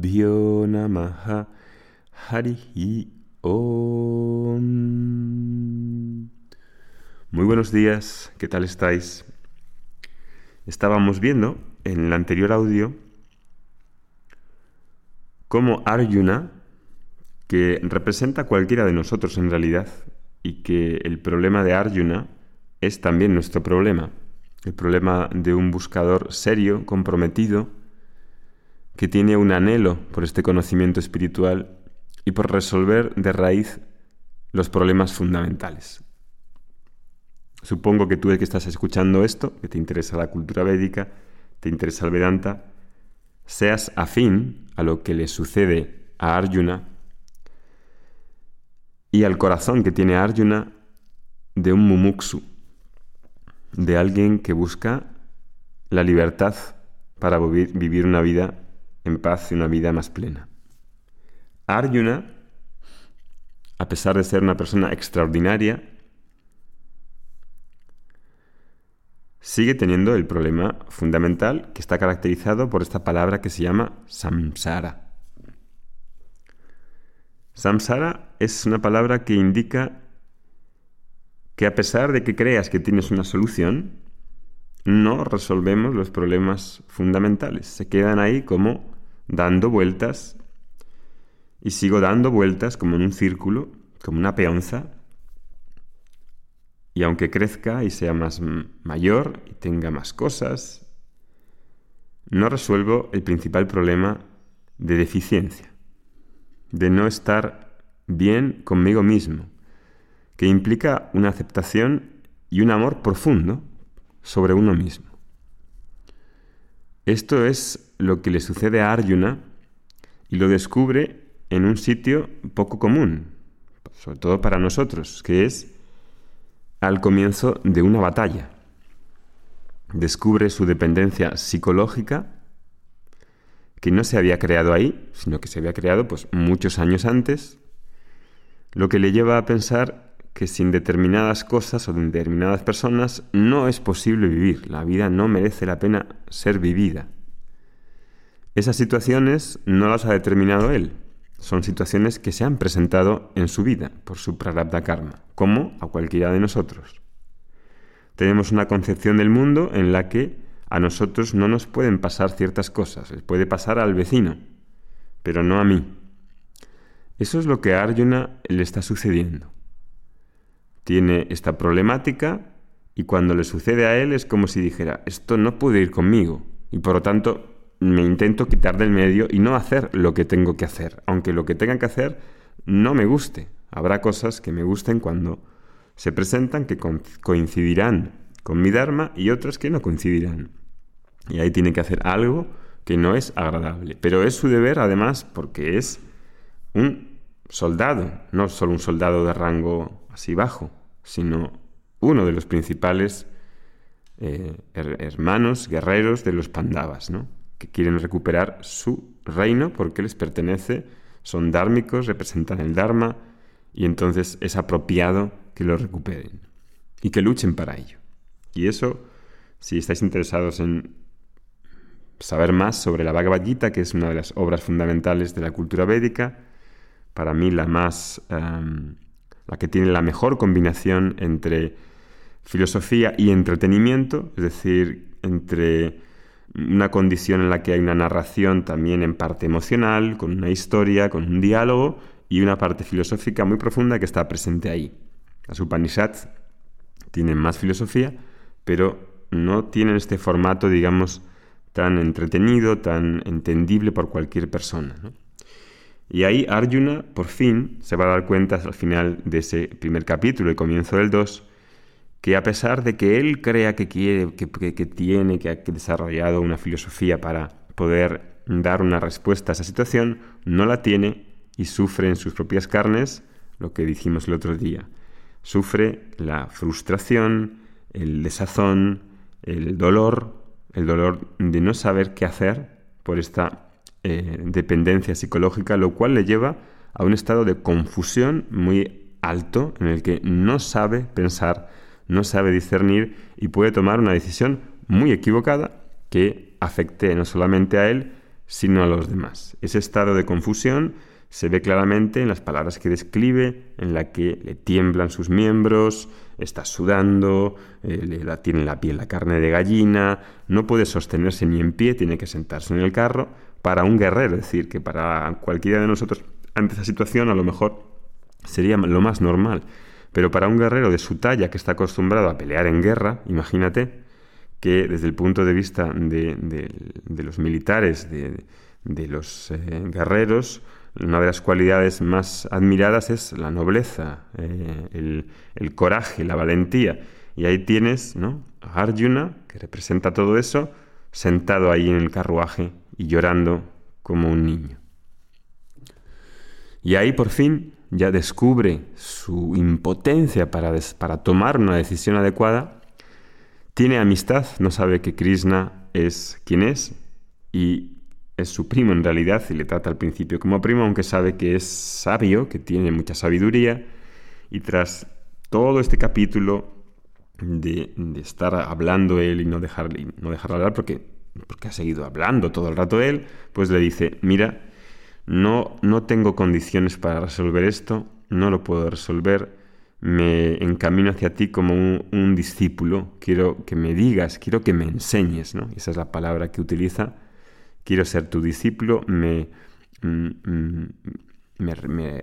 Gurubbhyo Namaha Om. Muy buenos días, ¿qué tal estáis? Estábamos viendo en el anterior audio cómo Arjuna, que representa a cualquiera de nosotros en realidad, y que el problema de Arjuna es también nuestro problema, el problema de un buscador serio, comprometido, que tiene un anhelo por este conocimiento espiritual y por resolver de raíz los problemas fundamentales. Supongo que tú que estás escuchando esto, que te interesa la cultura védica, te interesa el Vedanta, seas afín a lo que le sucede a Arjuna y al corazón que tiene Arjuna de un mumuksu, de alguien que busca la libertad para vivir una vida en paz y una vida más plena. Arjuna, a pesar de ser una persona extraordinaria, sigue teniendo el problema fundamental que está caracterizado por esta palabra que se llama samsara. Samsara es una palabra que indica que a pesar de que creas que tienes una solución, no resolvemos los problemas fundamentales. Se quedan ahí como dando vueltas y sigo dando vueltas como en un círculo, como una peonza. Y aunque crezca y sea más mayor y tenga más cosas, no resuelvo el principal problema de deficiencia, de no estar bien conmigo mismo, que implica una aceptación y un amor profundo sobre uno mismo. Esto es lo que le sucede a Arjuna y lo descubre en un sitio poco común, sobre todo para nosotros, que es al comienzo de una batalla. Descubre su dependencia psicológica, que no se había creado ahí, sino que se había creado pues, muchos años antes, lo que le lleva a pensar que sin determinadas cosas o determinadas personas no es posible vivir. La vida no merece la pena ser vivida. Esas situaciones no las ha determinado él. Son situaciones que se han presentado en su vida por su prarabdha karma, como a cualquiera de nosotros. Tenemos una concepción del mundo en la que a nosotros no nos pueden pasar ciertas cosas, les puede pasar al vecino, pero no a mí. Eso es lo que a Arjuna le está sucediendo tiene esta problemática y cuando le sucede a él es como si dijera, esto no puede ir conmigo y por lo tanto me intento quitar del medio y no hacer lo que tengo que hacer, aunque lo que tenga que hacer no me guste. Habrá cosas que me gusten cuando se presentan que coincidirán con mi Dharma y otras que no coincidirán. Y ahí tiene que hacer algo que no es agradable. Pero es su deber además porque es un soldado, no solo un soldado de rango así bajo, sino uno de los principales eh, hermanos, guerreros de los Pandavas, ¿no? Que quieren recuperar su reino porque les pertenece, son dármicos, representan el Dharma, y entonces es apropiado que lo recuperen y que luchen para ello. Y eso, si estáis interesados en saber más sobre la Bhagavad Gita, que es una de las obras fundamentales de la cultura védica, para mí la más... Em, la que tiene la mejor combinación entre filosofía y entretenimiento, es decir, entre una condición en la que hay una narración también en parte emocional, con una historia, con un diálogo, y una parte filosófica muy profunda que está presente ahí. Las Upanishads tienen más filosofía, pero no tienen este formato, digamos, tan entretenido, tan entendible por cualquier persona. Y ahí Arjuna, por fin, se va a dar cuenta al final de ese primer capítulo, el comienzo del 2, que a pesar de que él crea que quiere, que, tiene, que ha desarrollado una filosofía para poder dar una respuesta a esa situación, no la tiene y sufre en sus propias carnes lo que dijimos el otro día. Sufre la frustración, el desazón, el dolor, el dolor de no saber qué hacer por esta eh, dependencia psicológica, lo cual le lleva a un estado de confusión muy alto en el que no sabe pensar, no sabe discernir y puede tomar una decisión muy equivocada que afecte no solamente a él, sino a los demás. Ese estado de confusión se ve claramente en las palabras que describe, en la que le tiemblan sus miembros, está sudando, eh, le, tiene la piel la carne de gallina, no puede sostenerse ni en pie, tiene que sentarse en el carro. Para un guerrero, es decir, que para cualquiera de nosotros ante esa situación a lo mejor sería lo más normal. Pero para un guerrero de su talla que está acostumbrado a pelear en guerra, imagínate que desde el punto de vista de, los militares, de, los eh, guerreros, una de las cualidades más admiradas es la nobleza, eh, el, coraje, la valentía. Y ahí tienes ¿no? a Arjuna, que representa todo eso, sentado ahí en el carruaje y llorando como un niño. Y ahí por fin ya descubre su impotencia para, para tomar una decisión adecuada, tiene amistad, no sabe que Krishna es quien es y es su primo en realidad y le trata al principio como primo, aunque sabe que es sabio, que tiene mucha sabiduría. Y tras todo este capítulo de, estar hablando él y no dejarle, no dejarle hablar porque, porque ha seguido hablando todo el rato él, pues le dice, mira, no, no tengo condiciones para resolver esto, no lo puedo resolver, me encamino hacia ti como un, discípulo, quiero que me digas, quiero que me enseñes, ¿no? Esa es la palabra que utiliza, quiero ser tu discípulo, me, mm, mm,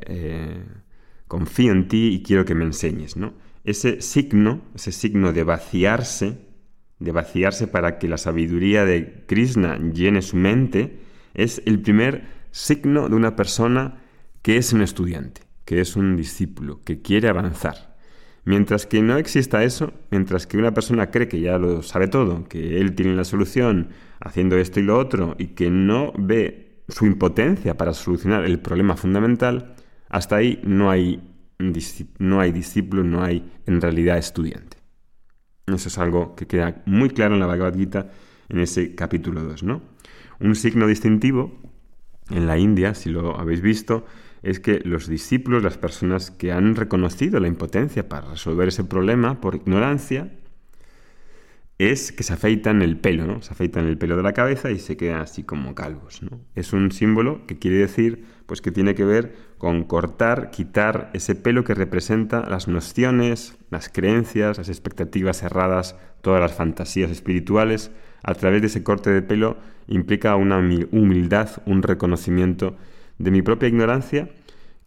eh, confío en ti y quiero que me enseñes, ¿no? Ese signo, ese signo de vaciarse, de vaciarse para que la sabiduría de Krishna llene su mente, es el primer signo de una persona que es un estudiante, que es un discípulo, que quiere avanzar. Mientras que no exista eso, mientras que una persona cree que ya lo sabe todo, que él tiene la solución haciendo esto y lo otro, y que no ve su impotencia para solucionar el problema fundamental, hasta ahí no hay, no hay discípulo, no hay en realidad estudiante. Eso es algo que queda muy claro en la Bhagavad Gita en ese capítulo 2, ¿no? Un signo distintivo en la India, si lo habéis visto, es que los discípulos, las personas que han reconocido la impotencia para resolver ese problema por ignorancia, es que se afeitan el pelo, ¿no? Se afeitan el pelo de la cabeza y se quedan así como calvos, ¿no? Es un símbolo que quiere decir, pues que tiene que ver con cortar, quitar ese pelo que representa las nociones, las creencias, las expectativas cerradas, todas las fantasías espirituales. A través de ese corte de pelo implica una humildad, un reconocimiento de mi propia ignorancia,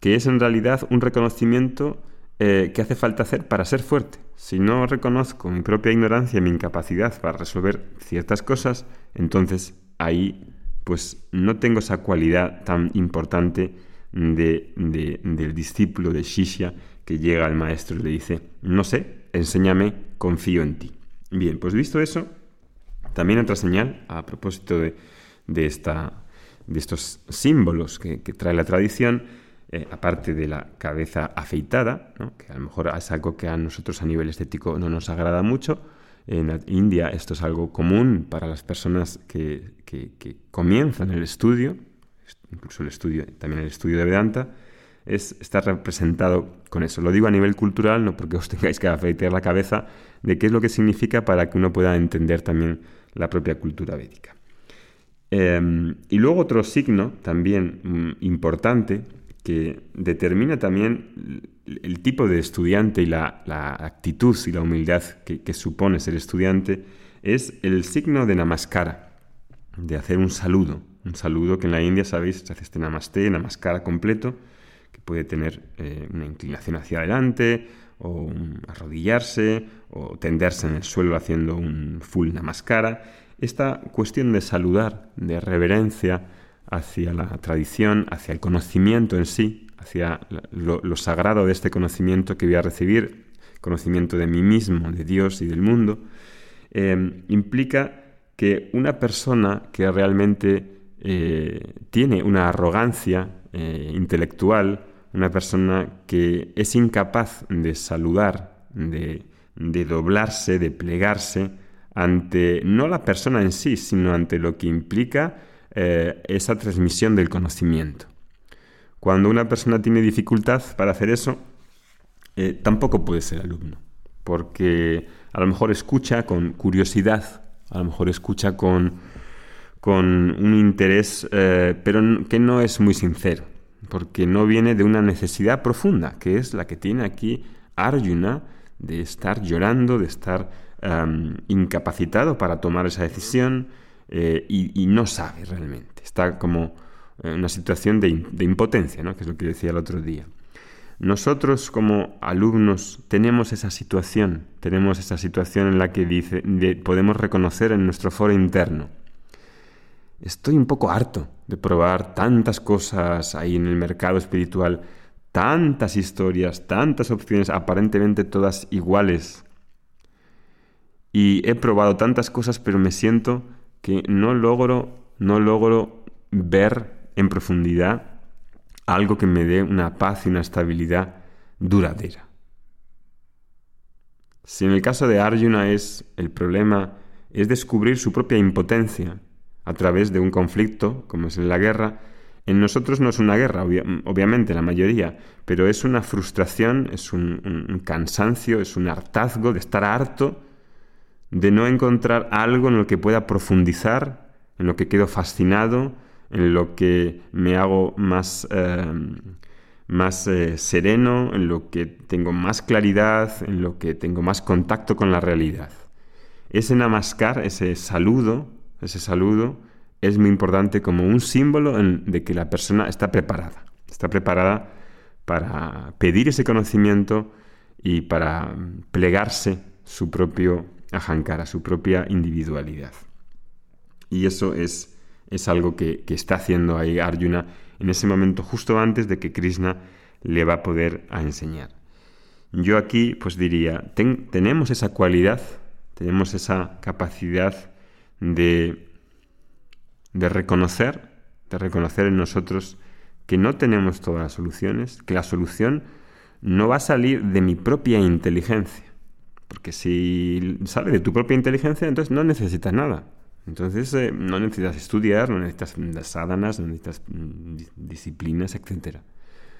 que es en realidad un reconocimiento eh, que hace falta hacer para ser fuerte. Si no reconozco mi propia ignorancia y mi incapacidad para resolver ciertas cosas, entonces ahí pues no tengo esa cualidad tan importante de, del discípulo de Shishya que llega al maestro y le dice, no sé, enséñame, confío en ti. Bien, pues visto eso, también otra señal a propósito de, esta, de estos símbolos que, trae la tradición, eh, aparte de la cabeza afeitada, que a lo mejor es algo que a nosotros a nivel estético no nos agrada mucho, en India esto es algo común para las personas que, comienzan el estudio, incluso el estudio, también el estudio de Vedanta, es estar representado con eso. Lo digo a nivel cultural, no porque os tengáis que afeitar la cabeza, de qué es lo que significa para que uno pueda entender también la propia cultura védica. Em, y luego otro signo también mm, importante que determina también el tipo de estudiante y la, actitud y la humildad que, supone ser estudiante es el signo de namaskara, de hacer un saludo. Un saludo que en la India, sabéis, se hace este namaste, namaskara completo, que puede tener eh, una inclinación hacia adelante, o arrodillarse, o tenderse en el suelo haciendo un full namaskara. Esta cuestión de saludar, de reverencia hacia la tradición, hacia el conocimiento en sí, hacia lo, sagrado de este conocimiento que voy a recibir, conocimiento de mí mismo, de Dios y del mundo, eh, implica que una persona que realmente eh, tiene una arrogancia eh, intelectual, una persona que es incapaz de saludar, de, doblarse, de plegarse ante no la persona en sí, sino ante lo que implica eh, esa transmisión del conocimiento. Cuando una persona tiene dificultad para hacer eso, eh, tampoco puede ser alumno, porque a lo mejor escucha con curiosidad, a lo mejor escucha con, con un interés, eh, pero que no es muy sincero, porque no viene de una necesidad profunda, que es la que tiene aquí Arjuna, de estar llorando, de estar incapacitado para tomar esa decisión eh, y, no sabe realmente. Está como en una situación de, impotencia, ¿no? que es lo que decía el otro día. Nosotros como alumnos tenemos esa situación, tenemos esa situación en la que dice, podemos reconocer en nuestro foro interno. Estoy un poco harto de probar tantas cosas ahí en el mercado espiritual, tantas historias, tantas opciones, aparentemente todas iguales. Y he probado tantas cosas, pero me siento que no logro, no logro ver en profundidad algo que me dé una paz y una estabilidad duradera. Si en el caso de Arjuna es el problema es descubrir su propia impotencia a través de un conflicto, como es la guerra, en nosotros no es una guerra, obviamente, la mayoría, pero es una frustración, es un, cansancio, es un hartazgo de estar harto de no encontrar algo en lo que pueda profundizar, en lo que quedo fascinado, en lo que me hago más, eh, más eh, sereno, en lo que tengo más claridad, en lo que tengo más contacto con la realidad. Ese namaskar, ese saludo, ese saludo es muy importante como un símbolo de que la persona está preparada. Está preparada para pedir ese conocimiento y para plegarse su propio ahankara, su propia individualidad. Y eso es es algo que, está haciendo ahí Arjuna en ese momento justo antes de que Krishna le va a poder a enseñar. Yo aquí pues diría, tenemos esa cualidad, tenemos esa capacidad de, de reconocer, de reconocer en nosotros que no tenemos todas las soluciones, que la solución no va a salir de mi propia inteligencia. Porque si sale de tu propia inteligencia, entonces no necesitas nada. Entonces eh, no necesitas estudiar, no necesitas sádanas, no necesitas mm, disciplinas, etc.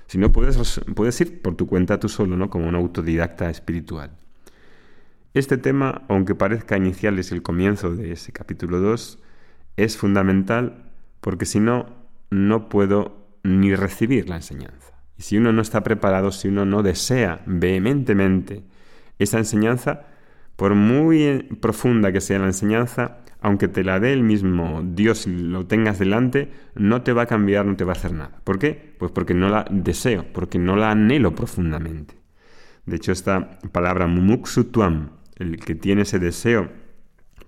Sino puedes, puedes ir por tu cuenta tú solo, ¿no? Como un autodidacta espiritual. Este tema, aunque parezca inicial, es el comienzo de ese capítulo 2, es fundamental porque si no, no puedo ni recibir la enseñanza. Y si uno no está preparado, si uno no desea vehementemente esa enseñanza, por muy profunda que sea la enseñanza, aunque te la dé el mismo Dios y lo tengas delante, no te va a cambiar, no te va a hacer nada. ¿Por qué? Pues porque no la deseo, porque no la anhelo profundamente. De hecho, esta palabra mumuksutuam, el que tiene ese deseo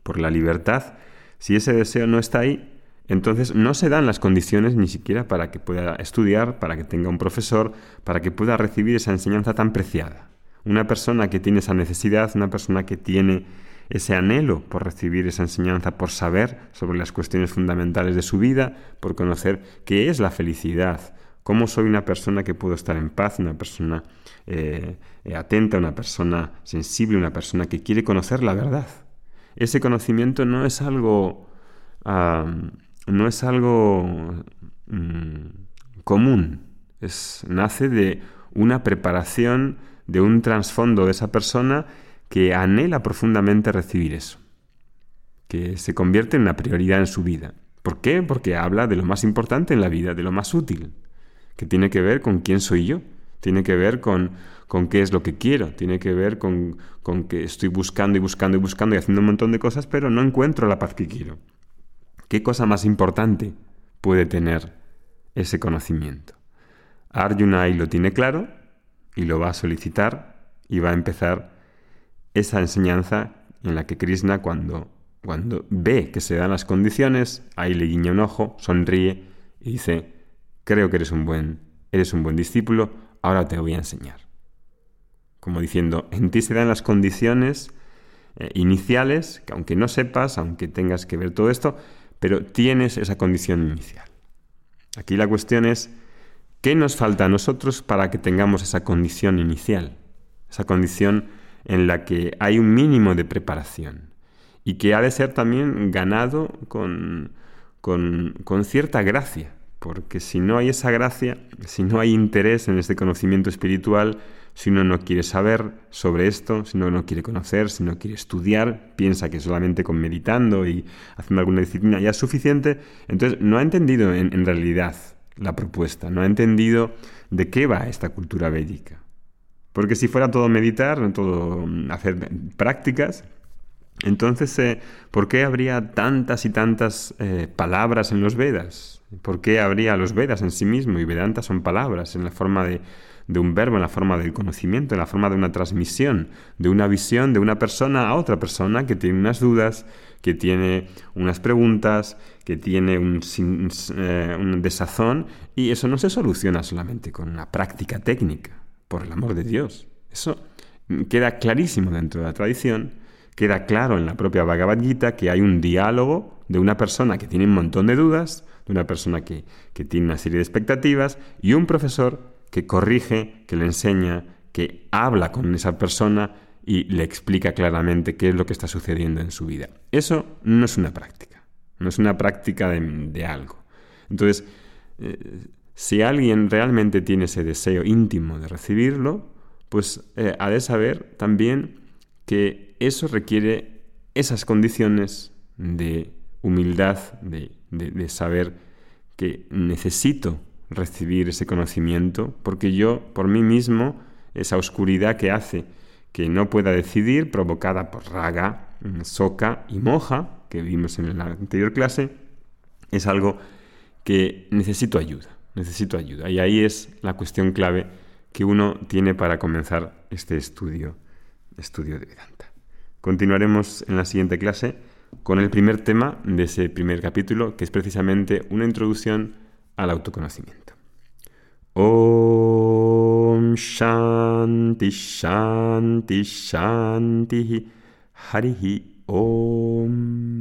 por la libertad, si ese deseo no está ahí, entonces no se dan las condiciones ni siquiera para que pueda estudiar, para que tenga un profesor, para que pueda recibir esa enseñanza tan preciada. Una persona que tiene esa necesidad, una persona que tiene ese anhelo por recibir esa enseñanza, por saber sobre las cuestiones fundamentales de su vida, por conocer qué es la felicidad, cómo soy una persona que puedo estar en paz, una persona eh, atenta, una persona sensible, una persona que quiere conocer la verdad. Ese conocimiento no es algo, no es algo mm, común, es, nace de una preparación, de un trasfondo de esa persona que anhela profundamente recibir eso, que se convierte en una prioridad en su vida. ¿Por qué? Porque habla de lo más importante en la vida, de lo más útil, que tiene que ver con quién soy yo, tiene que ver con, con qué es lo que quiero, tiene que ver con, con que estoy buscando y buscando y buscando y haciendo un montón de cosas, pero no encuentro la paz que quiero. ¿Qué cosa más importante puede tener ese conocimiento? Arjuna ahí lo tiene claro y lo va a solicitar y va a empezar esa enseñanza en la que Krishna cuando, cuando ve que se dan las condiciones, ahí le guiña un ojo, sonríe y dice, creo que eres un buen, eres un buen discípulo, ahora te voy a enseñar. Como diciendo, en ti se dan las condiciones eh, iniciales, que aunque no sepas, aunque tengas que ver todo esto, pero tienes esa condición inicial. Aquí la cuestión es, ¿qué nos falta a nosotros para que tengamos esa condición inicial? Esa condición en la que hay un mínimo de preparación y que ha de ser también ganado con, con, cierta gracia, porque si no hay esa gracia, si no hay interés en este conocimiento espiritual, si uno no quiere saber sobre esto, si uno no quiere conocer, si no quiere estudiar, piensa que solamente con meditando y haciendo alguna disciplina ya es suficiente, entonces no ha entendido en, realidad la propuesta, no ha entendido de qué va esta cultura védica. Porque si fuera todo meditar, todo mm, hacer prácticas, entonces, eh, ¿por qué habría tantas y tantas eh, palabras en los Vedas? ¿Por qué habría los Vedas en sí mismo? Y Vedanta son palabras en la forma de, de un verbo, en la forma del conocimiento, en la forma de una transmisión, de una visión de una persona a otra persona que tiene unas dudas, que tiene unas preguntas, que tiene un, eh, desazón, y eso no se soluciona solamente con una práctica técnica, por el amor de Dios. Eso queda clarísimo dentro de la tradición, queda claro en la propia Bhagavad Gita que hay un diálogo de una persona que tiene un montón de dudas, de una persona que, que tiene una serie de expectativas, y un profesor que corrige, que le enseña, que habla con esa persona y le explica claramente qué es lo que está sucediendo en su vida. Eso no es una práctica, no es una práctica de, algo. Entonces, eh, si alguien realmente tiene ese deseo íntimo de recibirlo, pues eh, ha de saber también que eso requiere esas condiciones de humildad, de saber que necesito recibir ese conocimiento, porque yo, por mí mismo, esa oscuridad que hace que no pueda decidir, provocada por raga, soca y moja, que vimos en la anterior clase, es algo que necesito ayuda, necesito ayuda. Y ahí es la cuestión clave que uno tiene para comenzar este estudio, estudio de Vedanta. Continuaremos en la siguiente clase con el primer tema de ese primer capítulo, que es precisamente una introducción al autoconocimiento. ॐ शान्ति शान्ति शान्तिः। हरिः ॐ